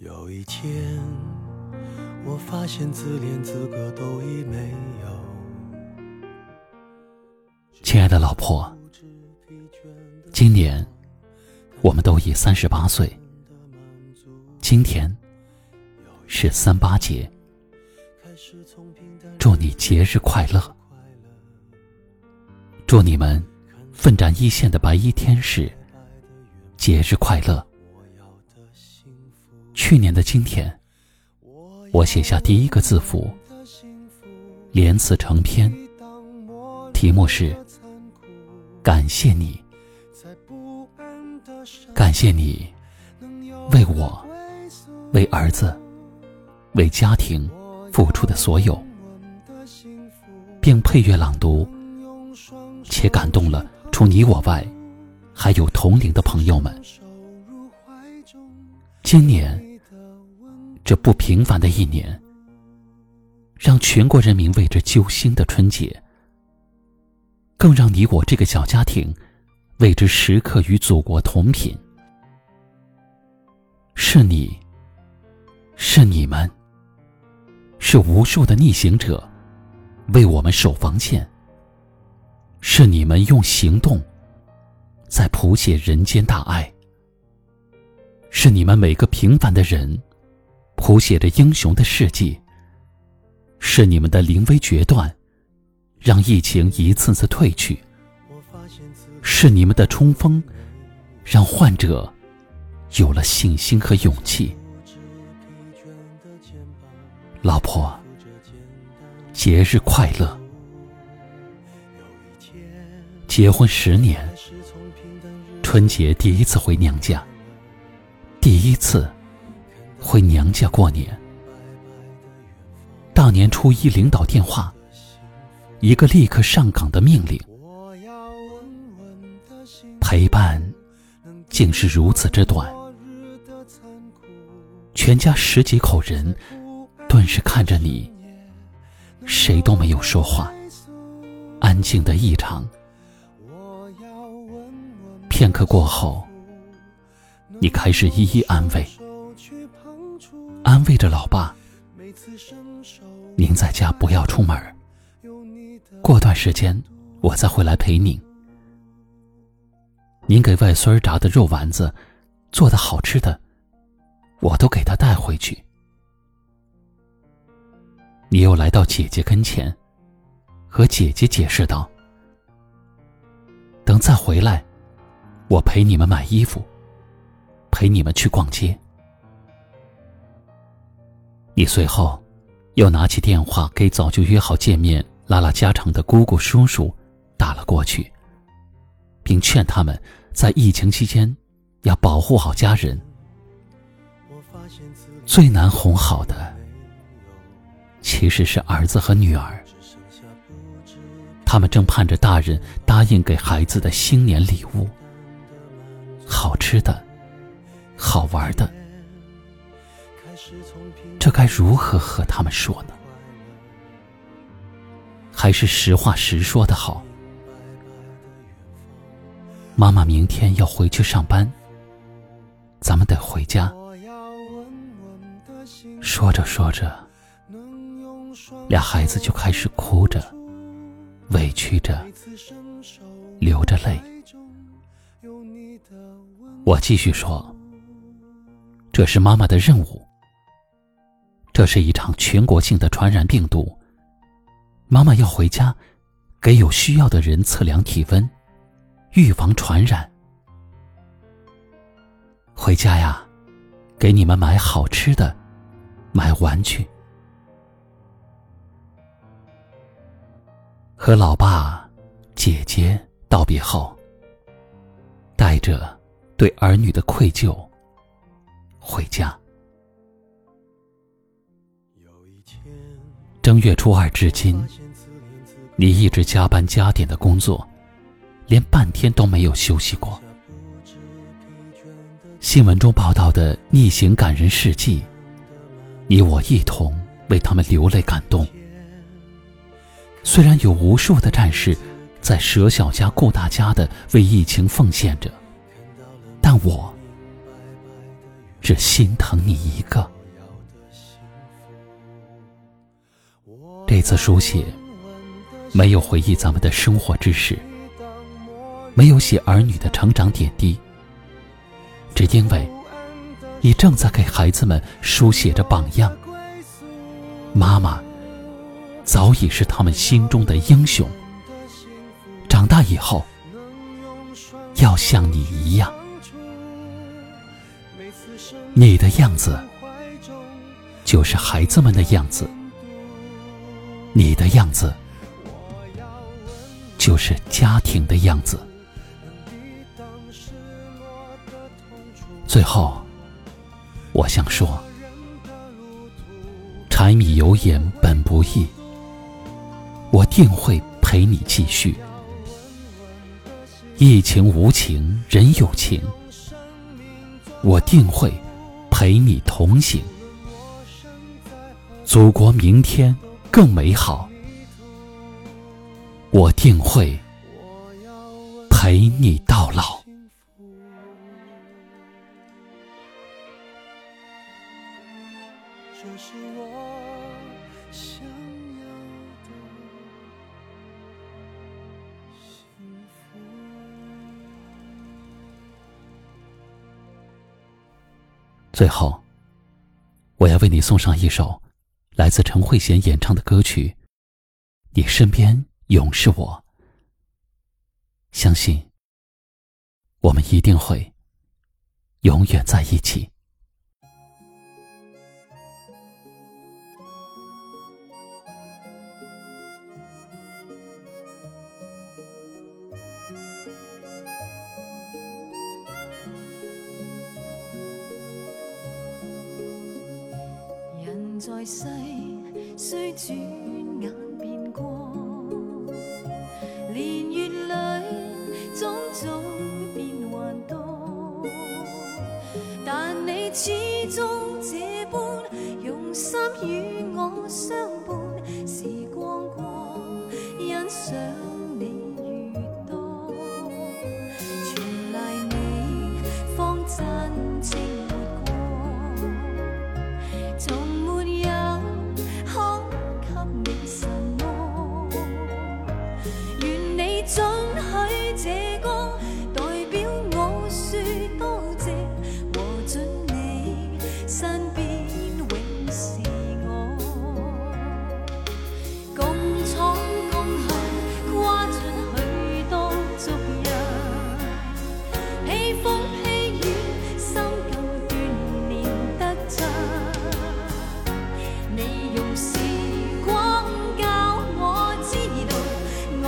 有一天，我发现自怜资格都已没有。亲爱的老婆，今年我们都已三十八岁，今天是三八节，祝你节日快乐！祝你们奋战一线的白衣天使节日快乐！去年的今天，我写下第一个字符，连词成篇，题目是“感谢你”，感谢你为我、为儿子、为家庭付出的所有，并配乐朗读，且感动了除你我外还有同龄的朋友们。今年。这不平凡的一年，让全国人民为之揪心的春节，更让你我这个小家庭为之时刻与祖国同频。是你，是你们，是无数的逆行者为我们守防线。是你们用行动在谱写人间大爱。是你们每个平凡的人。谱写着英雄的事迹。是你们的临危决断，让疫情一次次退去；是你们的冲锋，让患者有了信心和勇气。老婆，节日快乐！结婚十年，春节第一次回娘家，第一次。回娘家过年，大年初一领导电话，一个立刻上岗的命令。陪伴竟是如此之短，全家十几口人顿时看着你，谁都没有说话，安静的异常。片刻过后，你开始一一安慰。安慰着老爸：“您在家不要出门，过段时间我再回来陪您。您给外孙炸的肉丸子，做的好吃的，我都给他带回去。你又来到姐姐跟前，和姐姐解释道：等再回来，我陪你们买衣服，陪你们去逛街。”你随后，又拿起电话给早就约好见面、拉拉家常的姑姑叔叔打了过去，并劝他们在疫情期间要保护好家人。最难哄好的，其实是儿子和女儿，他们正盼着大人答应给孩子的新年礼物，好吃的，好玩的。这该如何和他们说呢？还是实话实说的好。妈妈明天要回去上班，咱们得回家。说着说着，俩孩子就开始哭着，委屈着，流着泪。我继续说：“这是妈妈的任务。”这是一场全国性的传染病毒。妈妈要回家，给有需要的人测量体温，预防传染。回家呀，给你们买好吃的，买玩具。和老爸、姐姐道别后，带着对儿女的愧疚，回家。正月初二至今，你一直加班加点的工作，连半天都没有休息过。新闻中报道的逆行感人事迹，你我一同为他们流泪感动。虽然有无数的战士在舍小家顾大家的为疫情奉献着，但我只心疼你一个。每次书写没有回忆咱们的生活之事，没有写儿女的成长点滴，只因为你正在给孩子们书写着榜样。妈妈早已是他们心中的英雄，长大以后要像你一样。你的样子，就是孩子们的样子；你的样子，就是家庭的样子。最后，我想说：柴米油盐本不易，我定会陪你继续。疫情无情，人有情。我定会陪你同行，祖国明天更美好。我定会陪你到老。这是我想要的。最后，我要为你送上一首来自陈慧娴演唱的歌曲。你身边永是我，相信我们一定会永远在一起。虽转眼变过，年月里种种变幻多，但你始终这般用心与我相伴，时光过，欣赏。身边永是我共闯共行跨出许多足印披风披雨心更锻炼得真你用时光教我知道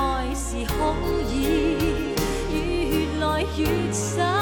爱是可以越来越深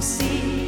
see.